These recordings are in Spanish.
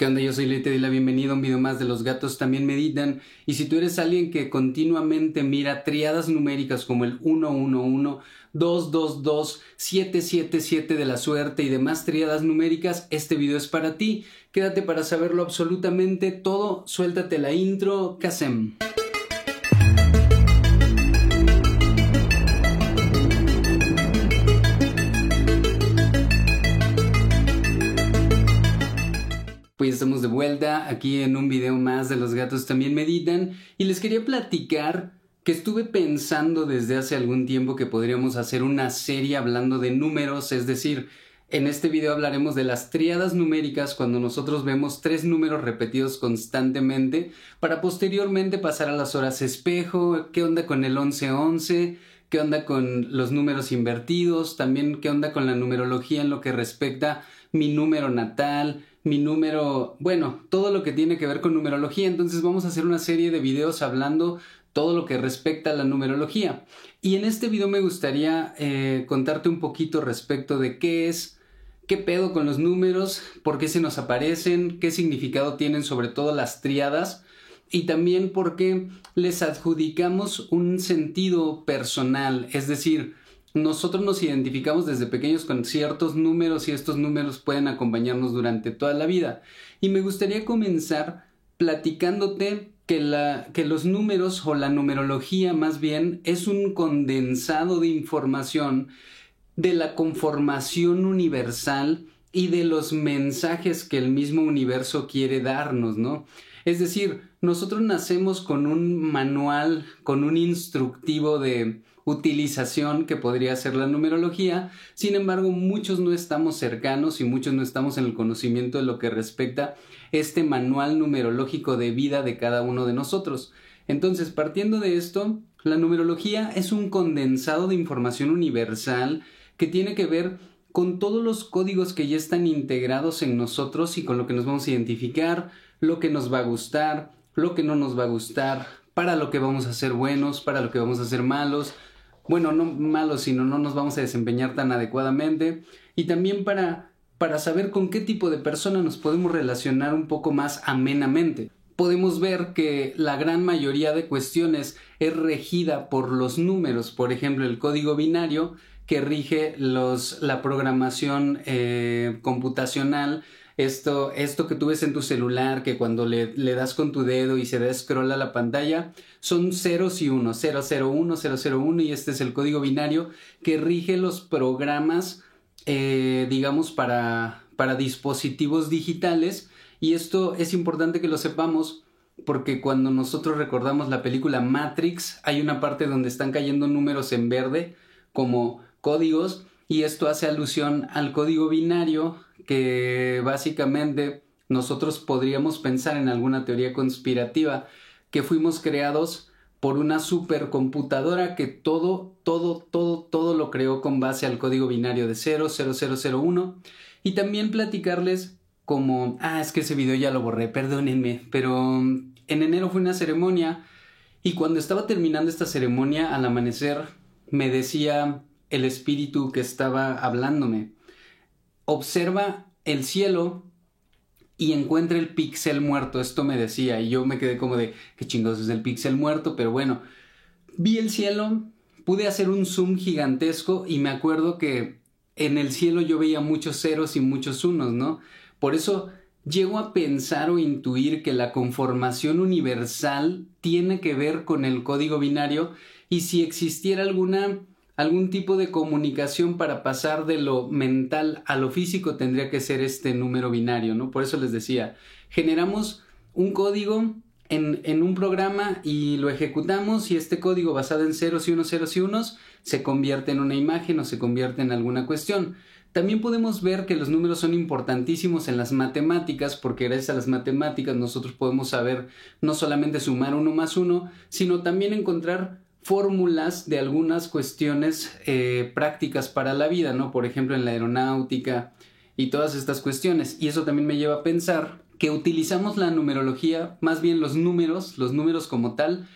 ¿Qué onda? Yo soy Ley, te la bienvenida a un video más de Los gatos también meditan. Y si tú eres alguien que continuamente mira triadas numéricas como el 111, 222, 777 de la suerte y demás triadas numéricas, este video es para ti. Quédate para saberlo absolutamente todo. Suéltate la intro, Kasem. Estamos de vuelta aquí en un video más de Los gatos también meditan. Y les quería platicar que estuve pensando desde hace algún tiempo que podríamos hacer una serie hablando de números, es decir, en este video hablaremos de las triadas numéricas cuando nosotros vemos tres números repetidos constantemente para posteriormente pasar a las horas espejo, qué onda con el 1111, qué onda con los números invertidos, también qué onda con la numerología en lo que respecta mi número natal, mi número, bueno, todo lo que tiene que ver con numerología. Entonces vamos a hacer una serie de videos hablando todo lo que respecta a la numerología. Y en este video me gustaría eh, contarte un poquito respecto de qué es, qué pedo con los números, por qué se nos aparecen, qué significado tienen sobre todo las triadas y también por qué les adjudicamos un sentido personal, es decir, nosotros nos identificamos desde pequeños con ciertos números y estos números pueden acompañarnos durante toda la vida. Y me gustaría comenzar platicándote que, la, que los números o la numerología más bien es un condensado de información de la conformación universal y de los mensajes que el mismo universo quiere darnos, ¿no? Es decir, nosotros nacemos con un manual, con un instructivo de utilización que podría ser la numerología, sin embargo muchos no estamos cercanos y muchos no estamos en el conocimiento de lo que respecta este manual numerológico de vida de cada uno de nosotros. Entonces, partiendo de esto, la numerología es un condensado de información universal que tiene que ver con todos los códigos que ya están integrados en nosotros y con lo que nos vamos a identificar, lo que nos va a gustar, lo que no nos va a gustar, para lo que vamos a ser buenos, para lo que vamos a ser malos, bueno, no malos, sino no nos vamos a desempeñar tan adecuadamente y también para, para saber con qué tipo de persona nos podemos relacionar un poco más amenamente. Podemos ver que la gran mayoría de cuestiones es regida por los números, por ejemplo, el código binario que rige los, la programación eh, computacional esto, esto que tú ves en tu celular, que cuando le, das con tu dedo y se da scroll a la pantalla, son ceros y unos, 001, 001 y este es el código binario que rige los programas, eh, digamos, para, para dispositivos digitales. Y esto es importante que lo sepamos porque cuando nosotros recordamos la película Matrix hay una parte donde están cayendo números en verde como códigos y esto hace alusión al código binario que básicamente nosotros podríamos pensar en alguna teoría conspirativa que fuimos creados por una supercomputadora que todo, todo, todo, todo lo creó con base al código binario de 0, 0001 y también platicarles como, ah, es que ese video ya lo borré, perdónenme, pero en enero fue una ceremonia y cuando estaba terminando esta ceremonia al amanecer me decía el espíritu que estaba hablándome. Observa el cielo y encuentra el píxel muerto. Esto me decía y yo me quedé como de qué chingados es el píxel muerto, pero bueno, vi el cielo, pude hacer un zoom gigantesco y me acuerdo que en el cielo yo veía muchos ceros y muchos unos, ¿no? Por eso llego a pensar o intuir que la conformación universal tiene que ver con el código binario y si existiera alguna algún tipo de comunicación para pasar de lo mental a lo físico tendría que ser este número binario, ¿no? Por eso les decía, generamos un código en, en, un programa y lo ejecutamos y este código basado en ceros y unos, ceros y unos se convierte en una imagen o se convierte en alguna cuestión. También podemos ver que los números son importantísimos en las matemáticas porque gracias a las matemáticas nosotros podemos saber no solamente sumar uno más uno, sino también encontrar fórmulas de algunas cuestiones eh, prácticas para la vida, ¿no? Por ejemplo, en la aeronáutica y todas estas cuestiones. Y eso también me lleva a pensar que utilizamos la numerología, más bien los números, los números como tal,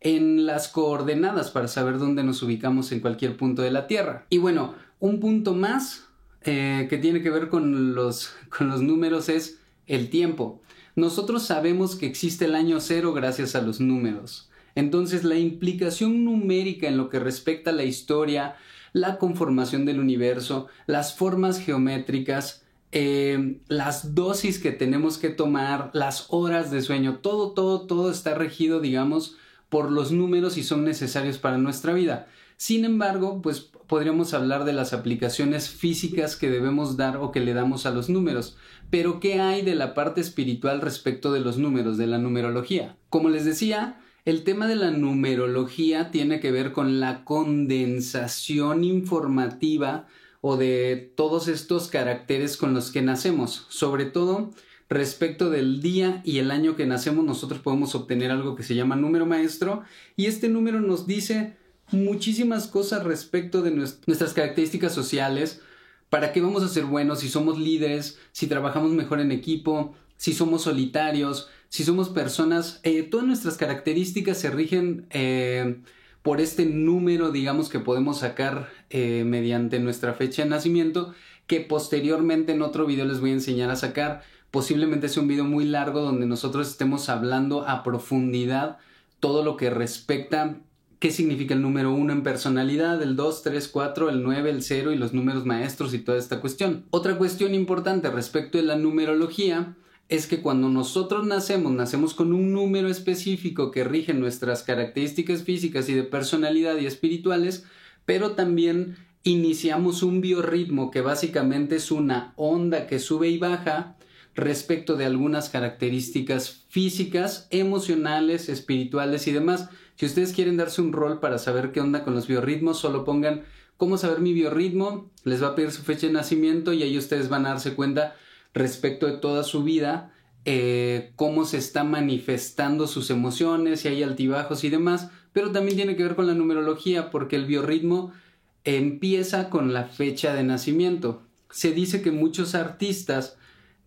en las coordenadas para saber dónde nos ubicamos en cualquier punto de la Tierra. Y bueno, un punto más eh, que tiene que ver con los, con los números es el tiempo. Nosotros sabemos que existe el año cero gracias a los números. Entonces la implicación numérica en lo que respecta a la historia, la conformación del universo, las formas geométricas, eh, las dosis que tenemos que tomar, las horas de sueño, todo, todo, todo está regido, digamos, por los números y son necesarios para nuestra vida. Sin embargo, pues podríamos hablar de las aplicaciones físicas que debemos dar o que le damos a los números. Pero ¿qué hay de la parte espiritual respecto de los números, de la numerología? Como les decía, el tema de la numerología tiene que ver con la condensación informativa o de todos estos caracteres con los que nacemos. Sobre todo respecto del día y el año que nacemos, nosotros podemos obtener algo que se llama número maestro y este número nos dice muchísimas cosas respecto de nuestras características sociales, para qué vamos a ser buenos, si somos líderes, si trabajamos mejor en equipo, si somos solitarios, si somos personas, eh, todas nuestras características se rigen eh, por este número, digamos, que podemos sacar eh, mediante nuestra fecha de nacimiento, que posteriormente en otro video les voy a enseñar a sacar. Posiblemente sea un video muy largo donde nosotros estemos hablando a profundidad todo lo que respecta qué significa el número 1 en personalidad, el 2, 3, 4, el 9, el 0 y los números maestros y toda esta cuestión. Otra cuestión importante respecto de la numerología es que cuando nosotros nacemos, nacemos con un número específico que rige nuestras características físicas y de personalidad y espirituales, pero también iniciamos un biorritmo que básicamente es una onda que sube y baja respecto de algunas características físicas, emocionales, espirituales y demás. Si ustedes quieren darse un rol para saber qué onda con los biorritmos, solo pongan cómo saber mi biorritmo, les va a pedir su fecha de nacimiento y ahí ustedes van a darse cuenta respecto de toda su vida, eh, cómo se está manifestando sus emociones, si hay altibajos y demás, pero también tiene que ver con la numerología porque el biorritmo empieza con la fecha de nacimiento. Se dice que muchos artistas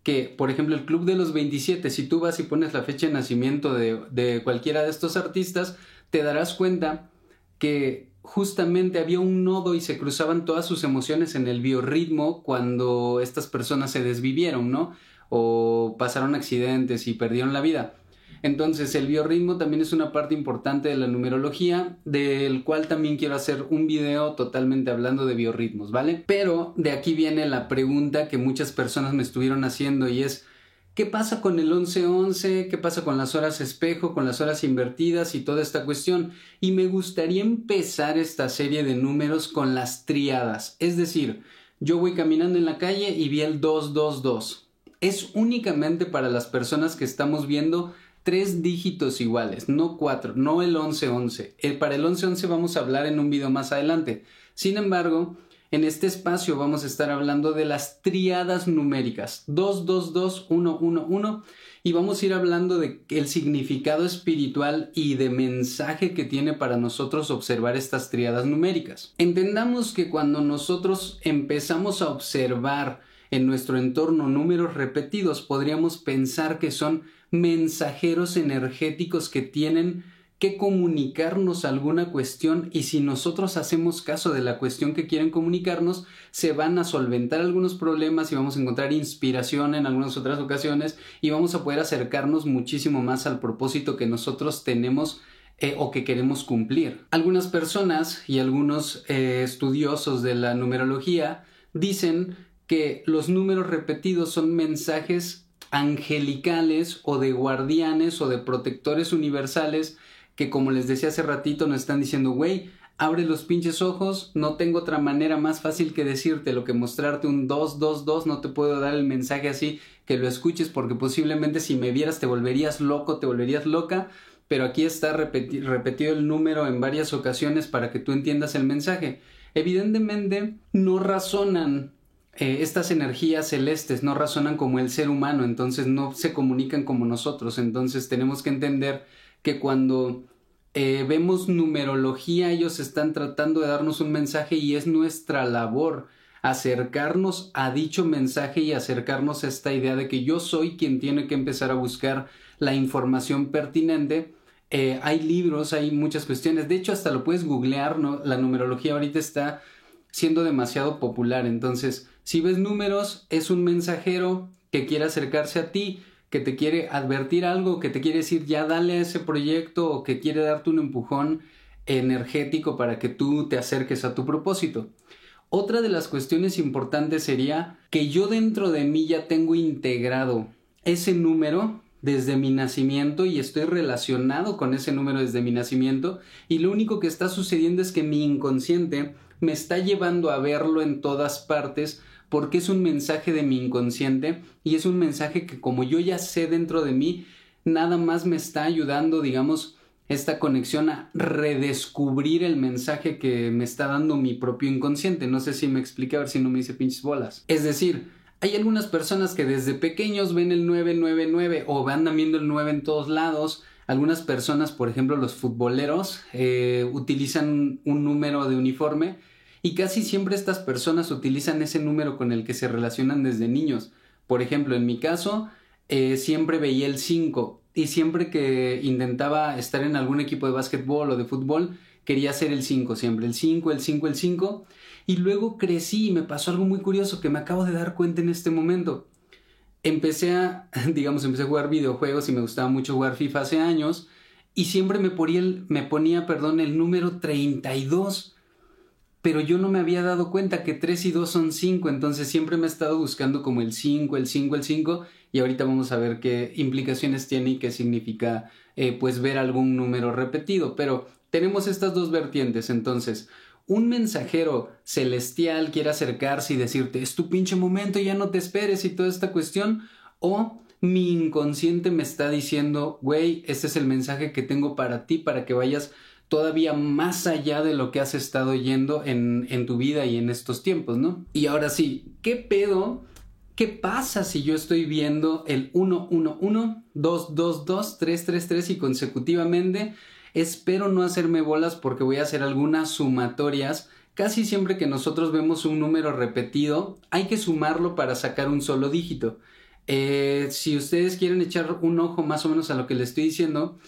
que, por ejemplo, el Club de los 27, si tú vas y pones la fecha de nacimiento de, de cualquiera de estos artistas, te darás cuenta que justamente había un nodo y se cruzaban todas sus emociones en el biorritmo cuando estas personas se desvivieron, ¿no? O pasaron accidentes y perdieron la vida. Entonces el biorritmo también es una parte importante de la numerología, del cual también quiero hacer un video totalmente hablando de biorritmos, ¿vale? Pero de aquí viene la pregunta que muchas personas me estuvieron haciendo y es, ¿Qué pasa con el 11-11? ¿Qué pasa con las horas espejo, con las horas invertidas y toda esta cuestión? Y me gustaría empezar esta serie de números con las triadas. Es decir, yo voy caminando en la calle y vi el 222. Es únicamente para las personas que estamos viendo tres dígitos iguales, no cuatro, no el 11-11. Eh, para el 11-11 vamos a hablar en un video más adelante. Sin embargo, en este espacio vamos a estar hablando de las triadas numéricas 2, 2, 2, 1, 1, 1 y vamos a ir hablando de el significado espiritual y de mensaje que tiene para nosotros observar estas triadas numéricas. Entendamos que cuando nosotros empezamos a observar en nuestro entorno números repetidos, podríamos pensar que son mensajeros energéticos que tienen que comunicarnos alguna cuestión y si nosotros hacemos caso de la cuestión que quieren comunicarnos, se van a solventar algunos problemas y vamos a encontrar inspiración en algunas otras ocasiones y vamos a poder acercarnos muchísimo más al propósito que nosotros tenemos eh, o que queremos cumplir. Algunas personas y algunos eh, estudiosos de la numerología dicen que los números repetidos son mensajes angelicales o de guardianes o de protectores universales que como les decía hace ratito nos están diciendo, güey, abre los pinches ojos, no tengo otra manera más fácil que decirte lo que mostrarte un 222, no te puedo dar el mensaje así que lo escuches porque posiblemente si me vieras te volverías loco, te volverías loca, pero aquí está repetido el número en varias ocasiones para que tú entiendas el mensaje. Evidentemente no razonan eh, estas energías celestes, no razonan como el ser humano, entonces no se comunican como nosotros, entonces tenemos que entender que cuando eh, vemos numerología, ellos están tratando de darnos un mensaje y es nuestra labor acercarnos a dicho mensaje y acercarnos a esta idea de que yo soy quien tiene que empezar a buscar la información pertinente. Eh, hay libros, hay muchas cuestiones. De hecho, hasta lo puedes googlear, ¿no? La numerología ahorita está siendo demasiado popular. Entonces, si ves números, es un mensajero que quiere acercarse a ti, que te quiere advertir algo, que te quiere decir ya dale a ese proyecto o que quiere darte un empujón energético para que tú te acerques a tu propósito. Otra de las cuestiones importantes sería que yo dentro de mí ya tengo integrado ese número desde mi nacimiento y estoy relacionado con ese número desde mi nacimiento y lo único que está sucediendo es que mi inconsciente me está llevando a verlo en todas partes porque es un mensaje de mi inconsciente y es un mensaje que como yo ya sé dentro de mí, nada más me está ayudando, digamos, esta conexión a redescubrir el mensaje que me está dando mi propio inconsciente. No sé si me expliqué, a ver si no me hice pinches bolas. Es decir, hay algunas personas que desde pequeños ven el 999 o van viendo el 9 en todos lados. Algunas personas, por ejemplo, los futboleros, eh, utilizan un número de uniforme y casi siempre estas personas utilizan ese número con el que se relacionan desde niños. Por ejemplo, en mi caso, eh, siempre veía el 5 y siempre que intentaba estar en algún equipo de básquetbol o de fútbol, quería ser el 5 siempre, el 5, el 5, el 5. Y luego crecí y me pasó algo muy curioso que me acabo de dar cuenta en este momento. Empecé a, digamos, empecé a jugar videojuegos y me gustaba mucho jugar FIFA hace años y siempre me ponía, me ponía perdón, el número 32 pero yo no me había dado cuenta que 3 y 2 son 5, entonces siempre me he estado buscando como el 5, el 5, el 5, y ahorita vamos a ver qué implicaciones tiene y qué significa eh, pues ver algún número repetido, pero tenemos estas dos vertientes, entonces un mensajero celestial quiere acercarse y decirte es tu pinche momento, ya no te esperes y toda esta cuestión, o mi inconsciente me está diciendo, güey, este es el mensaje que tengo para ti, para que vayas todavía más allá de lo que has estado yendo en, en tu vida y en estos tiempos, ¿no? Y ahora sí, ¿qué pedo? ¿Qué pasa si yo estoy viendo el 111, 222, 333 y consecutivamente? Espero no hacerme bolas porque voy a hacer algunas sumatorias. Casi siempre que nosotros vemos un número repetido, hay que sumarlo para sacar un solo dígito. Eh, si ustedes quieren echar un ojo más o menos a lo que les estoy diciendo,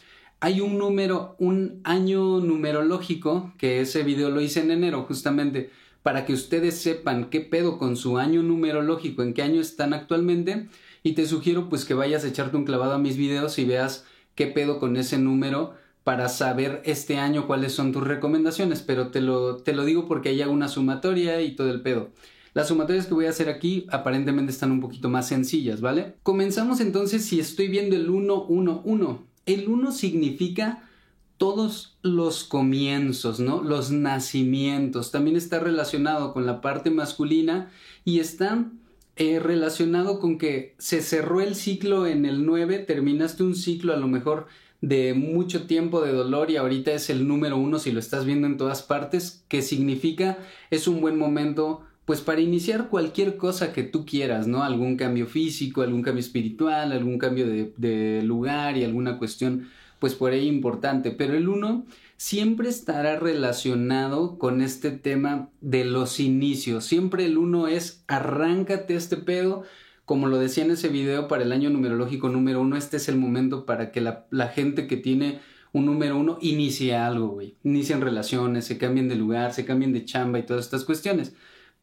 hay un número, un año numerológico, que ese video lo hice en enero justamente, para que ustedes sepan qué pedo con su año numerológico, en qué año están actualmente, y te sugiero pues que vayas a echarte un clavado a mis videos y veas qué pedo con ese número para saber este año cuáles son tus recomendaciones, pero te lo, te lo digo porque hay una sumatoria y todo el pedo. Las sumatorias que voy a hacer aquí aparentemente están un poquito más sencillas, ¿vale? Comenzamos entonces si estoy viendo el 111. El uno significa todos los comienzos, ¿no? Los nacimientos. También está relacionado con la parte masculina y está eh, relacionado con que se cerró el ciclo en el 9, terminaste un ciclo a lo mejor de mucho tiempo de dolor y ahorita es el número uno si lo estás viendo en todas partes, que significa es un buen momento pues para iniciar cualquier cosa que tú quieras, ¿no? Algún cambio físico, algún cambio espiritual, algún cambio de, lugar y alguna cuestión, pues por ahí importante. Pero el uno siempre estará relacionado con este tema de los inicios. Siempre el uno es arráncate este pedo. Como lo decía en ese video para el año numerológico número uno, este es el momento para que la, la gente que tiene un número uno inicie algo, güey. Inicien relaciones, se cambien de lugar, se cambien de chamba y todas estas cuestiones.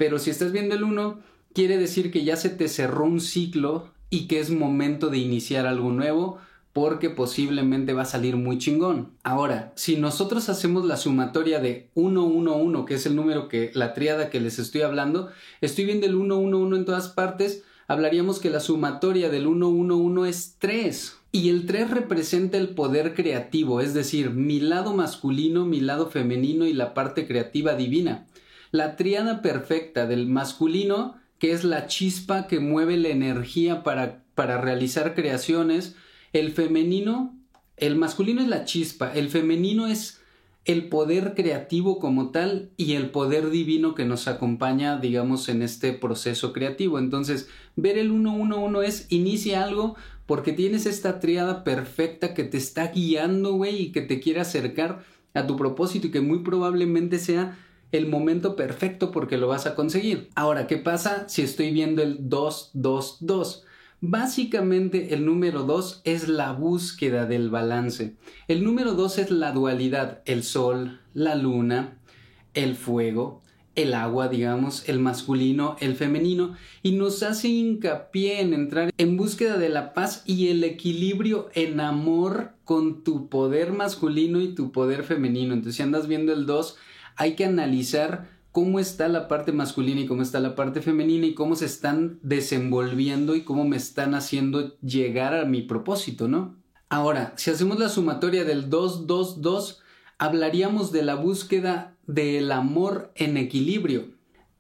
Pero si estás viendo el 1, quiere decir que ya se te cerró un ciclo y que es momento de iniciar algo nuevo porque posiblemente va a salir muy chingón. Ahora, si nosotros hacemos la sumatoria de 111, que es el número que la triada que les estoy hablando, estoy viendo el 111 en todas partes, hablaríamos que la sumatoria del 111 es 3. Y el 3 representa el poder creativo, es decir, mi lado masculino, mi lado femenino y la parte creativa divina la triada perfecta del masculino, que es la chispa que mueve la energía para, para realizar creaciones, el femenino, el masculino es la chispa, el femenino es el poder creativo como tal y el poder divino que nos acompaña, digamos, en este proceso creativo. Entonces, ver el 111 es inicia algo porque tienes esta triada perfecta que te está guiando, güey, y que te quiere acercar a tu propósito y que muy probablemente sea el momento perfecto porque lo vas a conseguir. Ahora, ¿qué pasa si estoy viendo el 222? Básicamente el número 2 es la búsqueda del balance. El número 2 es la dualidad, el sol, la luna, el fuego, el agua, digamos, el masculino, el femenino, y nos hace hincapié en entrar en búsqueda de la paz y el equilibrio en amor con tu poder masculino y tu poder femenino. Entonces, si andas viendo el 2, hay que analizar cómo está la parte masculina y cómo está la parte femenina y cómo se están desenvolviendo y cómo me están haciendo llegar a mi propósito, ¿no? Ahora, si hacemos la sumatoria del 2-2-2, hablaríamos de la búsqueda del amor en equilibrio.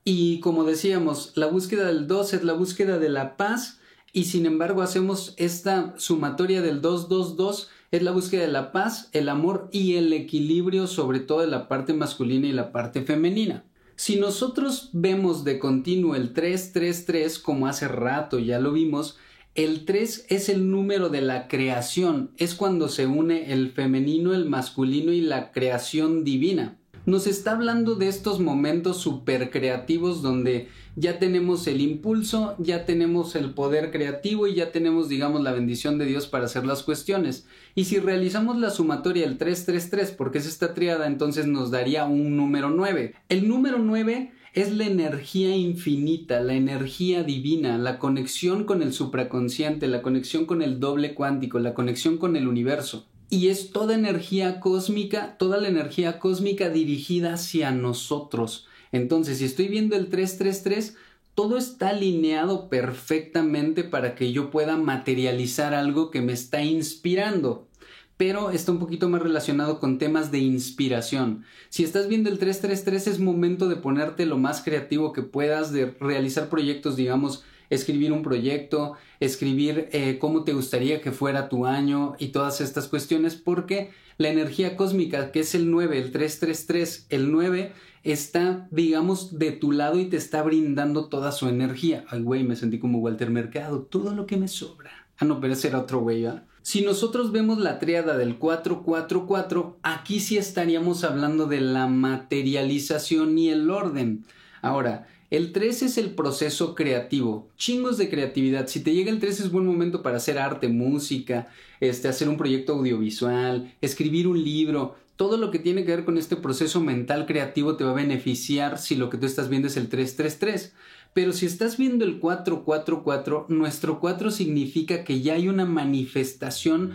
Y como decíamos, la búsqueda del 2 es la búsqueda de la paz y sin embargo hacemos esta sumatoria del 2-2-2 es la búsqueda de la paz, el amor y el equilibrio sobre todo de la parte masculina y la parte femenina. Si nosotros vemos de continuo el 333 como hace rato ya lo vimos, el 3 es el número de la creación, es cuando se une el femenino, el masculino y la creación divina nos está hablando de estos momentos super creativos donde ya tenemos el impulso, ya tenemos el poder creativo y ya tenemos, digamos, la bendición de Dios para hacer las cuestiones. Y si realizamos la sumatoria del 333, porque es esta triada, entonces nos daría un número 9. El número 9 es la energía infinita, la energía divina, la conexión con el supraconsciente, la conexión con el doble cuántico, la conexión con el universo y es toda energía cósmica, toda la energía cósmica dirigida hacia nosotros. Entonces, si estoy viendo el 333, todo está alineado perfectamente para que yo pueda materializar algo que me está inspirando. Pero está un poquito más relacionado con temas de inspiración. Si estás viendo el 333 es momento de ponerte lo más creativo que puedas, de realizar proyectos, digamos, escribir un proyecto, escribir eh, cómo te gustaría que fuera tu año y todas estas cuestiones, porque la energía cósmica, que es el 9, el 333, el 9, está, digamos, de tu lado y te está brindando toda su energía. Ay, güey, me sentí como Walter Mercado, todo lo que me sobra. Ah, no, pero ese era otro güey, ¿verdad? Si nosotros vemos la triada del 444, aquí sí estaríamos hablando de la materialización y el orden. Ahora, el 3 es el proceso creativo, chingos de creatividad. Si te llega el 3 es buen momento para hacer arte, música, este, hacer un proyecto audiovisual, escribir un libro. Todo lo que tiene que ver con este proceso mental creativo te va a beneficiar si lo que tú estás viendo es el 333. Pero si estás viendo el 444, nuestro 4 significa que ya hay una manifestación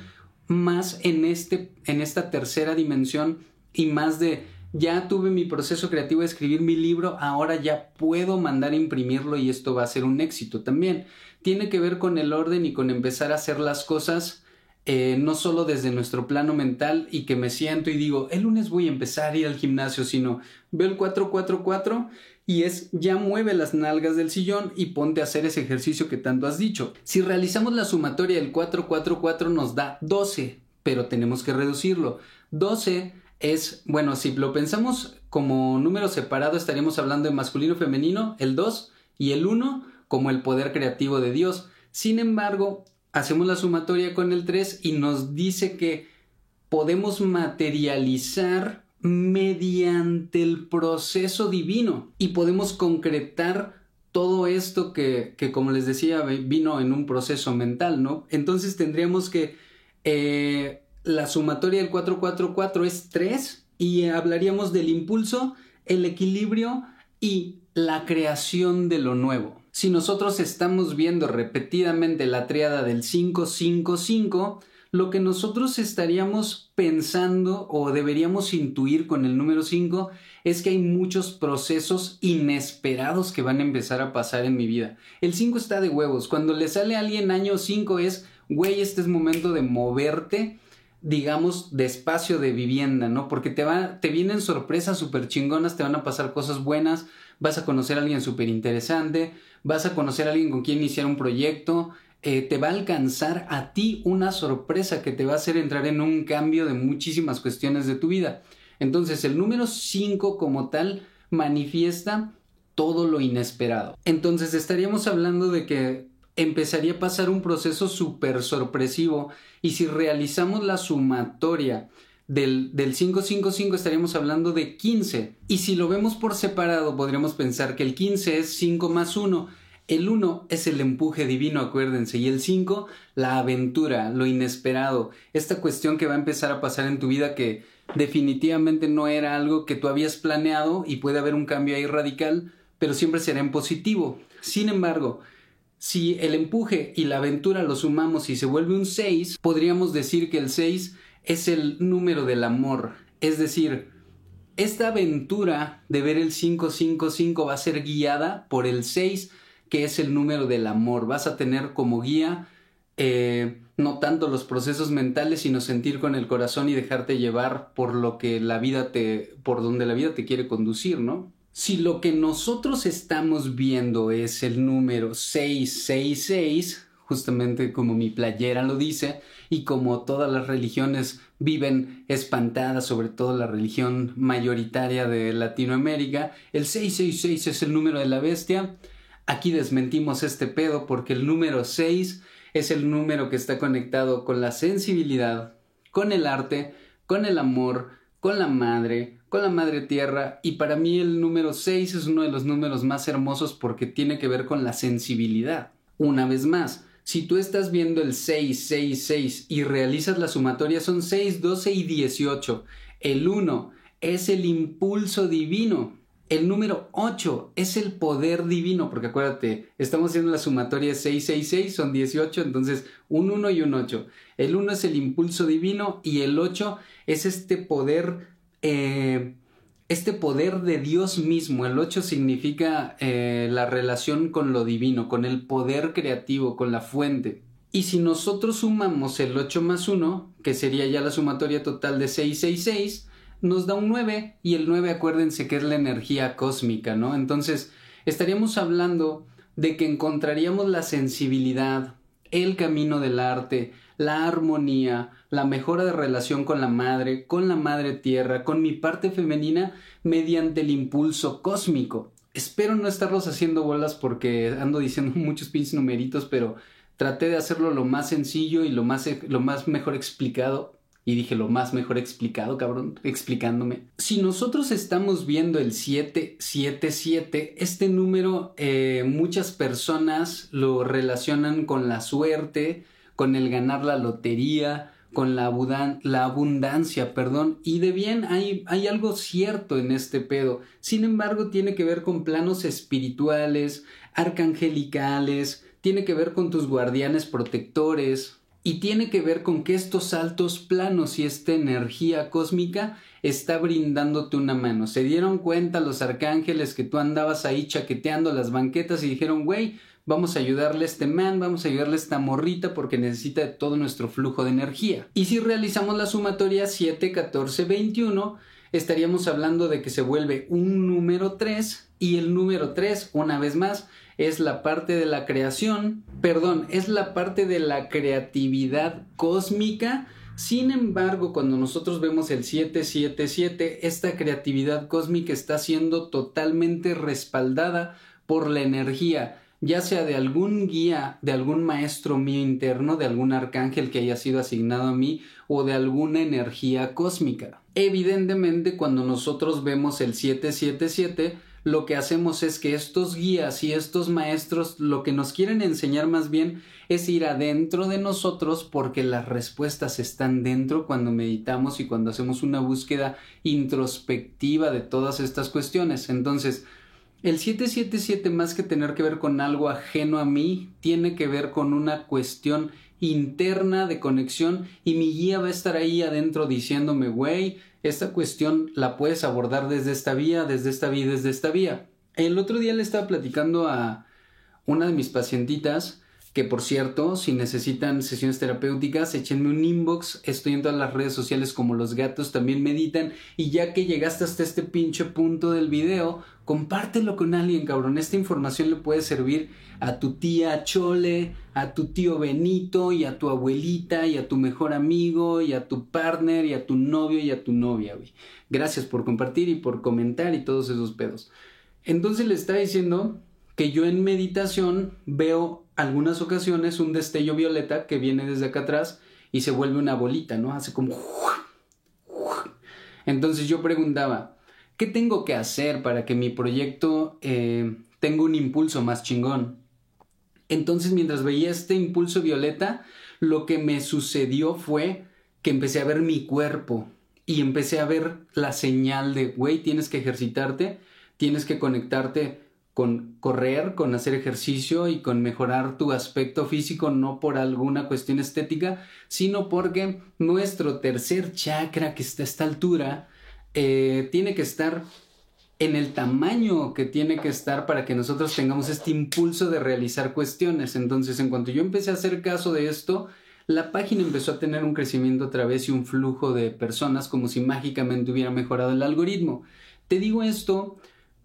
más en, este, en esta tercera dimensión y más de ya tuve mi proceso creativo de escribir mi libro, ahora ya puedo mandar a imprimirlo y esto va a ser un éxito también. Tiene que ver con el orden y con empezar a hacer las cosas eh, no solo desde nuestro plano mental y que me siento y digo, el lunes voy a empezar a ir al gimnasio, sino veo el 444 y es ya mueve las nalgas del sillón y ponte a hacer ese ejercicio que tanto has dicho. Si realizamos la sumatoria del 444 nos da 12, pero tenemos que reducirlo. 12 es, bueno, si lo pensamos como número separado, estaríamos hablando de masculino, femenino, el 2 y el 1 como el poder creativo de Dios. Sin embargo, hacemos la sumatoria con el 3 y nos dice que podemos materializar mediante el proceso divino y podemos concretar todo esto que, que como les decía, vino en un proceso mental, ¿no? Entonces tendríamos que eh, la sumatoria del 444 es 3 y hablaríamos del impulso, el equilibrio y la creación de lo nuevo. Si nosotros estamos viendo repetidamente la triada del 555, lo que nosotros estaríamos pensando o deberíamos intuir con el número 5 es que hay muchos procesos inesperados que van a empezar a pasar en mi vida. El 5 está de huevos. Cuando le sale a alguien año 5 es, güey, este es momento de moverte digamos, de espacio de vivienda, ¿no? Porque te, va, te vienen sorpresas súper chingonas, te van a pasar cosas buenas, vas a conocer a alguien súper interesante, vas a conocer a alguien con quien iniciar un proyecto, eh, te va a alcanzar a ti una sorpresa que te va a hacer entrar en un cambio de muchísimas cuestiones de tu vida. Entonces, el número 5 como tal manifiesta todo lo inesperado. Entonces, estaríamos hablando de que empezaría a pasar un proceso súper sorpresivo. Y si realizamos la sumatoria del, del 555 estaríamos hablando de 15 y si lo vemos por separado podríamos pensar que el 15 es 5 más 1 El 1 es el empuje divino, acuérdense, y el 5, la aventura, lo inesperado, esta cuestión que va a empezar a pasar en tu vida que definitivamente no era algo que tú habías planeado y puede haber un cambio ahí radical, pero siempre será en positivo. Sin embargo, si el empuje y la aventura lo sumamos y se vuelve un 6, podríamos decir que el 6 es el número del amor. Es decir, esta aventura de ver el 555 va a ser guiada por el 6, que es el número del amor. Vas a tener como guía eh, no tanto los procesos mentales, sino sentir con el corazón y dejarte llevar por lo que la vida te, por donde la vida te quiere conducir, ¿no? Si lo que nosotros estamos viendo es el número 666, justamente como mi playera lo dice, y como todas las religiones viven espantadas, sobre todo la religión mayoritaria de Latinoamérica, el 666 es el número de la bestia. Aquí desmentimos este pedo porque el número 6 es el número que está conectado con la sensibilidad, con el arte, con el amor, con la madre, con la madre tierra y para mí el número 6 es uno de los números más hermosos porque tiene que ver con la sensibilidad. Una vez más, si tú estás viendo el 6, 6, 6 y realizas la sumatoria son 6, 12 y 18. El 1 es el impulso divino. El número 8 es el poder divino, porque acuérdate, estamos haciendo la sumatoria 666, son 18, entonces un 1 y un 8. El 1 es el impulso divino y el 8 es este poder, eh, este poder de Dios mismo. El 8 significa eh, la relación con lo divino, con el poder creativo, con la fuente. Y si nosotros sumamos el 8 más 1, que sería ya la sumatoria total de 666, nos da un 9 y el 9 acuérdense que es la energía cósmica, ¿no? Entonces estaríamos hablando de que encontraríamos la sensibilidad, el camino del arte, la armonía, la mejora de relación con la madre, con la madre tierra, con mi parte femenina mediante el impulso cósmico. Espero no estarlos haciendo bolas porque ando diciendo muchos pinches numeritos, pero traté de hacerlo lo más sencillo y lo más, lo más mejor explicado y dije lo más mejor explicado, cabrón, explicándome. Si nosotros estamos viendo el 777, este número eh, muchas personas lo relacionan con la suerte, con el ganar la lotería, con la, abundancia, perdón, y de bien hay, hay algo cierto en este pedo. Sin embargo, tiene que ver con planos espirituales, arcangelicales, tiene que ver con tus guardianes protectores, y tiene que ver con que estos altos planos y esta energía cósmica está brindándote una mano. Se dieron cuenta los arcángeles que tú andabas ahí chaqueteando las banquetas y dijeron, güey, vamos a ayudarle a este man, vamos a ayudarle a esta morrita porque necesita de todo nuestro flujo de energía. Y si realizamos la sumatoria 7, 14, 21, estaríamos hablando de que se vuelve un número 3 y el número 3, una vez más, es la parte de la creación, perdón, es la parte de la creatividad cósmica. Sin embargo, cuando nosotros vemos el 777, esta creatividad cósmica está siendo totalmente respaldada por la energía, ya sea de algún guía, de algún maestro mío interno, de algún arcángel que haya sido asignado a mí o de alguna energía cósmica. Evidentemente, cuando nosotros vemos el 777, lo que hacemos es que estos guías y estos maestros lo que nos quieren enseñar más bien es ir adentro de nosotros porque las respuestas están dentro cuando meditamos y cuando hacemos una búsqueda introspectiva de todas estas cuestiones. Entonces, el 777 más que tener que ver con algo ajeno a mí, tiene que ver con una cuestión interna de conexión y mi guía va a estar ahí adentro diciéndome, güey, esta cuestión la puedes abordar desde esta vía, desde esta vía, desde esta vía. El otro día le estaba platicando a una de mis pacientitas que por cierto, si necesitan sesiones terapéuticas, échenme un inbox, estoy en todas las redes sociales como los gatos también meditan y ya que llegaste hasta este pinche punto del video, compártelo con alguien, cabrón, esta información le puede servir a tu tía Chole, a tu tío Benito y a tu abuelita y a tu mejor amigo y a tu partner y a tu novio y a tu novia, güey. Gracias por compartir y por comentar y todos esos pedos. Entonces le estaba diciendo que yo en meditación veo algunas ocasiones un destello violeta que viene desde acá atrás y se vuelve una bolita, ¿no? Hace como... Entonces yo preguntaba, ¿qué tengo que hacer para que mi proyecto eh, tenga un impulso más chingón? Entonces, mientras veía este impulso violeta, lo que me sucedió fue que empecé a ver mi cuerpo y empecé a ver la señal de, güey, tienes que ejercitarte, tienes que conectarte con correr, con hacer ejercicio y con mejorar tu aspecto físico, no por alguna cuestión estética, sino porque nuestro tercer chakra, que está a esta altura, eh, tiene que estar en el tamaño que tiene que estar para que nosotros tengamos este impulso de realizar cuestiones. Entonces, en cuanto yo empecé a hacer caso de esto, la página empezó a tener un crecimiento a través y un flujo de personas como si mágicamente hubiera mejorado el algoritmo. Te digo esto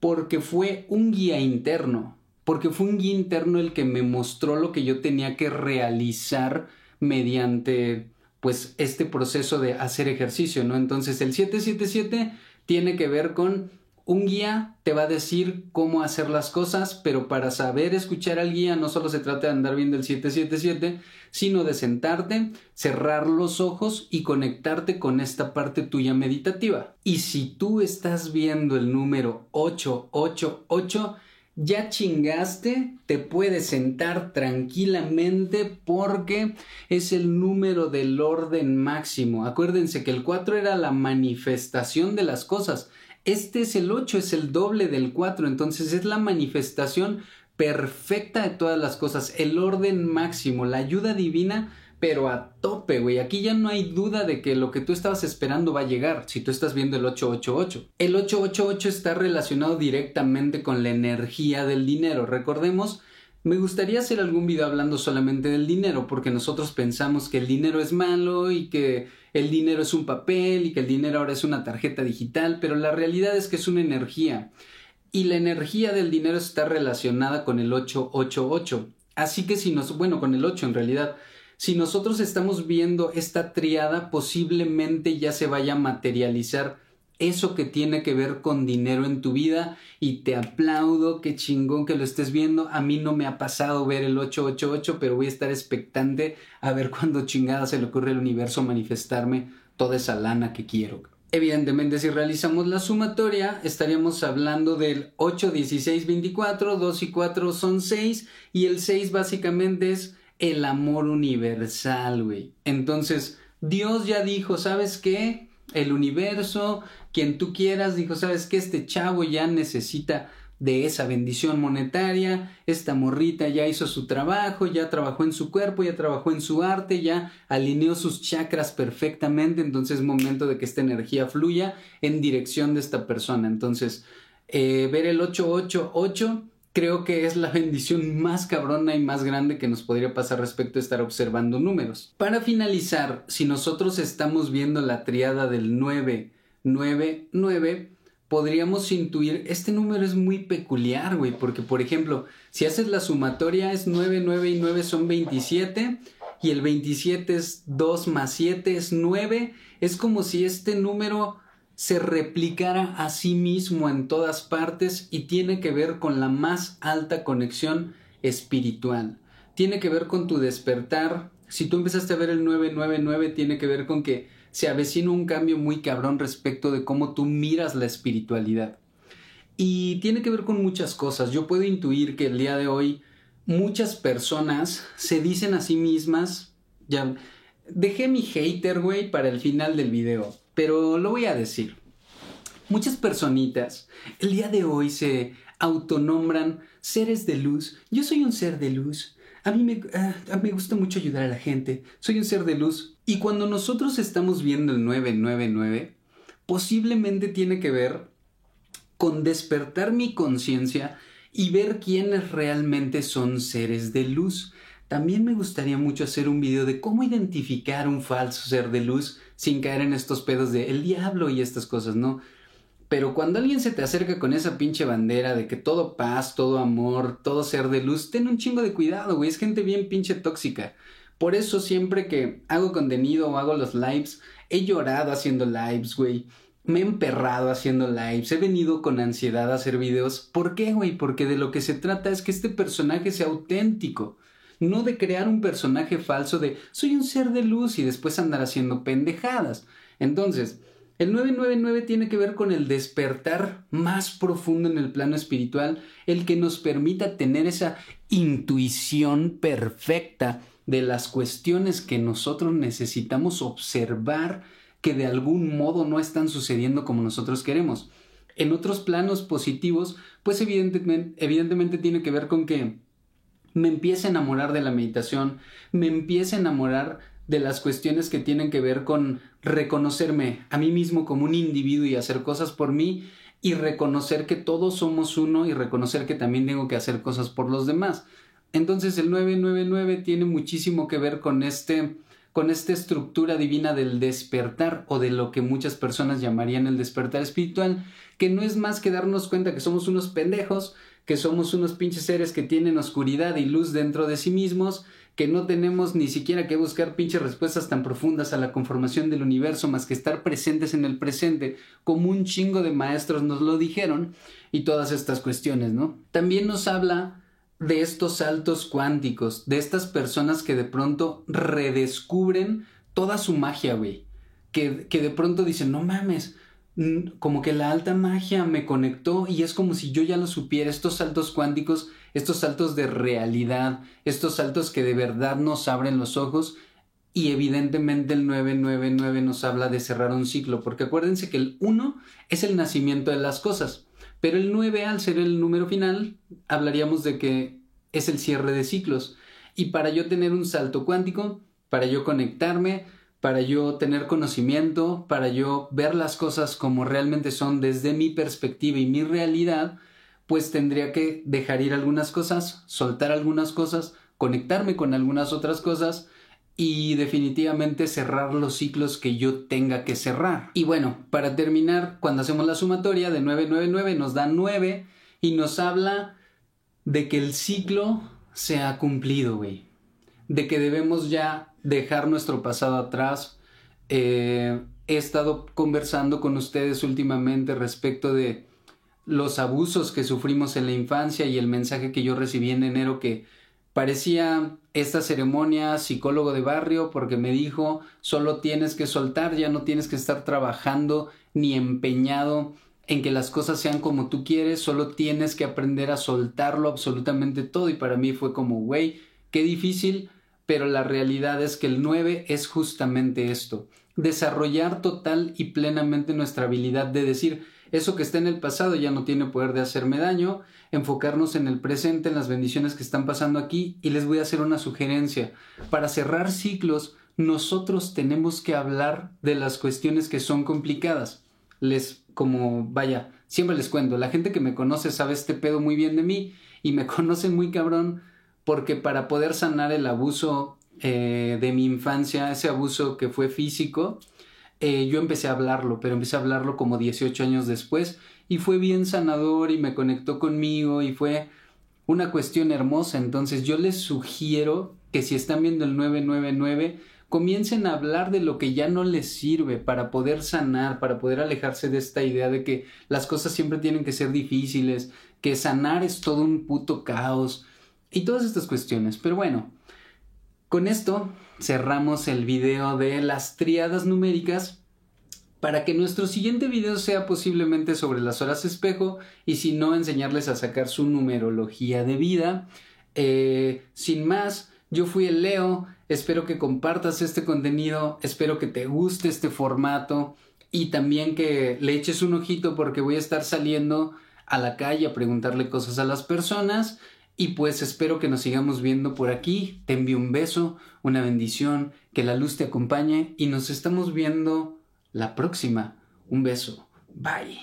porque fue un guía interno, porque fue un guía interno el que me mostró lo que yo tenía que realizar mediante pues este proceso de hacer ejercicio, ¿no? Entonces el 777 tiene que ver con un guía te va a decir cómo hacer las cosas, pero para saber escuchar al guía no solo se trata de andar viendo el 777, sino de sentarte, cerrar los ojos y conectarte con esta parte tuya meditativa. Y si tú estás viendo el número 888, ya chingaste, te puedes sentar tranquilamente porque es el número del orden máximo. Acuérdense que el 4 era la manifestación de las cosas. Este es el 8, es el doble del 4, entonces es la manifestación perfecta de todas las cosas, el orden máximo, la ayuda divina, pero a tope, güey. Aquí ya no hay duda de que lo que tú estabas esperando va a llegar si tú estás viendo el 888. El 888 está relacionado directamente con la energía del dinero. Recordemos me gustaría hacer algún video hablando solamente del dinero, porque nosotros pensamos que el dinero es malo y que el dinero es un papel y que el dinero ahora es una tarjeta digital, pero la realidad es que es una energía. Y la energía del dinero está relacionada con el 888. Así que si nos, bueno, con el 8 en realidad, si nosotros estamos viendo esta triada, posiblemente ya se vaya a materializar eso que tiene que ver con dinero en tu vida y te aplaudo, qué chingón que lo estés viendo. A mí no me ha pasado ver el 888, pero voy a estar expectante a ver cuándo chingada se le ocurre al universo manifestarme toda esa lana que quiero. Evidentemente, si realizamos la sumatoria, estaríamos hablando del 8, 16, 24, 2 y 4 son 6, y el 6 básicamente es el amor universal, güey. Entonces, Dios ya dijo, ¿sabes qué? El universo, quien tú quieras, dijo, sabes que este chavo ya necesita de esa bendición monetaria, esta morrita ya hizo su trabajo, ya trabajó en su cuerpo, ya trabajó en su arte, ya alineó sus chakras perfectamente, entonces es momento de que esta energía fluya en dirección de esta persona. Entonces, eh, ver el 888 creo que es la bendición más cabrona y más grande que nos podría pasar respecto a estar observando números. Para finalizar, si nosotros estamos viendo la triada del 9, 9, 9, podríamos intuir, este número es muy peculiar, güey, porque por ejemplo, si haces la sumatoria es 9, 9 y 9 son 27 y el 27 es 2 más 7 es 9, es como si este número se replicara a sí mismo en todas partes y tiene que ver con la más alta conexión espiritual. Tiene que ver con tu despertar. Si tú empezaste a ver el 999, tiene que ver con que se avecina un cambio muy cabrón respecto de cómo tú miras la espiritualidad. Y tiene que ver con muchas cosas. Yo puedo intuir que el día de hoy muchas personas se dicen a sí mismas, ya dejé mi hater, güey, para el final del video, pero lo voy a decir. Muchas personitas el día de hoy se autonombran seres de luz. Yo soy un ser de luz. A mí me, ah, me gusta mucho ayudar a la gente. Soy un ser de luz. Y cuando nosotros estamos viendo el 999, posiblemente tiene que ver con despertar mi conciencia y ver quiénes realmente son seres de luz. También me gustaría mucho hacer un video de cómo identificar un falso ser de luz sin caer en estos pedos de el diablo y estas cosas, ¿no? Pero cuando alguien se te acerca con esa pinche bandera de que todo paz, todo amor, todo ser de luz, ten un chingo de cuidado, güey. Es gente bien pinche tóxica. Por eso siempre que hago contenido o hago los lives, he llorado haciendo lives, güey. Me he emperrado haciendo lives, he venido con ansiedad a hacer videos. ¿Por qué, güey? Porque de lo que se trata es que este personaje sea auténtico. No de crear un personaje falso de soy un ser de luz y después andar haciendo pendejadas. Entonces, El 999 tiene que ver con el despertar más profundo en el plano espiritual, el que nos permita tener esa intuición perfecta de las cuestiones que nosotros necesitamos observar que de algún modo no están sucediendo como nosotros queremos. En otros planos positivos, pues evidentemente, evidentemente tiene que ver con que me empiece a enamorar de la meditación, me empiece a enamorar de las cuestiones que tienen que ver con reconocerme a mí mismo como un individuo y hacer cosas por mí y reconocer que todos somos uno y reconocer que también tengo que hacer cosas por los demás. Entonces el 999 tiene muchísimo que ver con este con esta estructura divina del despertar o de lo que muchas personas llamarían el despertar espiritual, que no es más que darnos cuenta que somos unos pendejos, que somos unos pinches seres que tienen oscuridad y luz dentro de sí mismos, que no tenemos ni siquiera que buscar pinches respuestas tan profundas a la conformación del universo más que estar presentes en el presente, como un chingo de maestros nos lo dijeron, y todas estas cuestiones, ¿no? También nos habla de estos saltos cuánticos, de estas personas que de pronto redescubren toda su magia, güey. Que, que de pronto dicen, no mames, como que la alta magia me conectó y es como si yo ya lo supiera, estos saltos cuánticos, estos saltos de realidad, estos saltos que de verdad nos abren los ojos y evidentemente el 999 nos habla de cerrar un ciclo, porque acuérdense que el 1 es el nacimiento de las cosas, pero el 9 al ser el número final, hablaríamos de que es el cierre de ciclos. Y para yo tener un salto cuántico, para yo conectarme, para yo tener conocimiento, para yo ver las cosas como realmente son desde mi perspectiva y mi realidad, pues tendría que dejar ir algunas cosas, soltar algunas cosas, conectarme con algunas otras cosas y definitivamente cerrar los ciclos que yo tenga que cerrar. Y bueno, para terminar, cuando hacemos la sumatoria de 999 nos da 9 y nos habla de que el ciclo se ha cumplido, güey. De que debemos ya dejar nuestro pasado atrás. Eh, he estado conversando con ustedes últimamente respecto de los abusos que sufrimos en la infancia y el mensaje que yo recibí en enero que parecía esta ceremonia psicólogo de barrio porque me dijo solo tienes que soltar, ya no tienes que estar trabajando ni empeñado en que las cosas sean como tú quieres, solo tienes que aprender a soltarlo absolutamente todo y para mí fue como, güey, qué difícil, pero la realidad es que el 9 es justamente esto, desarrollar total y plenamente nuestra habilidad de decir, eso que está en el pasado ya no tiene poder de hacerme daño, enfocarnos en el presente, en las bendiciones que están pasando aquí y les voy a hacer una sugerencia. Para cerrar ciclos, nosotros tenemos que hablar de las cuestiones que son complicadas. Les, como, vaya, siempre les cuento, la gente que me conoce sabe este pedo muy bien de mí y me conoce muy cabrón porque para poder sanar el abuso eh, de mi infancia, ese abuso que fue físico, eh, yo empecé a hablarlo, pero empecé a hablarlo como 18 años después y fue bien sanador y me conectó conmigo y fue una cuestión hermosa. Entonces yo les sugiero que si están viendo el 999, comiencen a hablar de lo que ya no les sirve para poder sanar, para poder alejarse de esta idea de que las cosas siempre tienen que ser difíciles, que sanar es todo un puto caos, y todas estas cuestiones. Pero bueno, con esto cerramos el video de las triadas numéricas para que nuestro siguiente video sea posiblemente sobre las horas espejo y si no enseñarles a sacar su numerología de vida. Eh, sin más, yo fui el Leo, espero que compartas este contenido, espero que te guste este formato y también que le eches un ojito porque voy a estar saliendo a la calle a preguntarle cosas a las personas y pues espero que nos sigamos viendo por aquí. Te envío un beso, una bendición, que la luz te acompañe y nos estamos viendo la próxima. Un beso. Bye.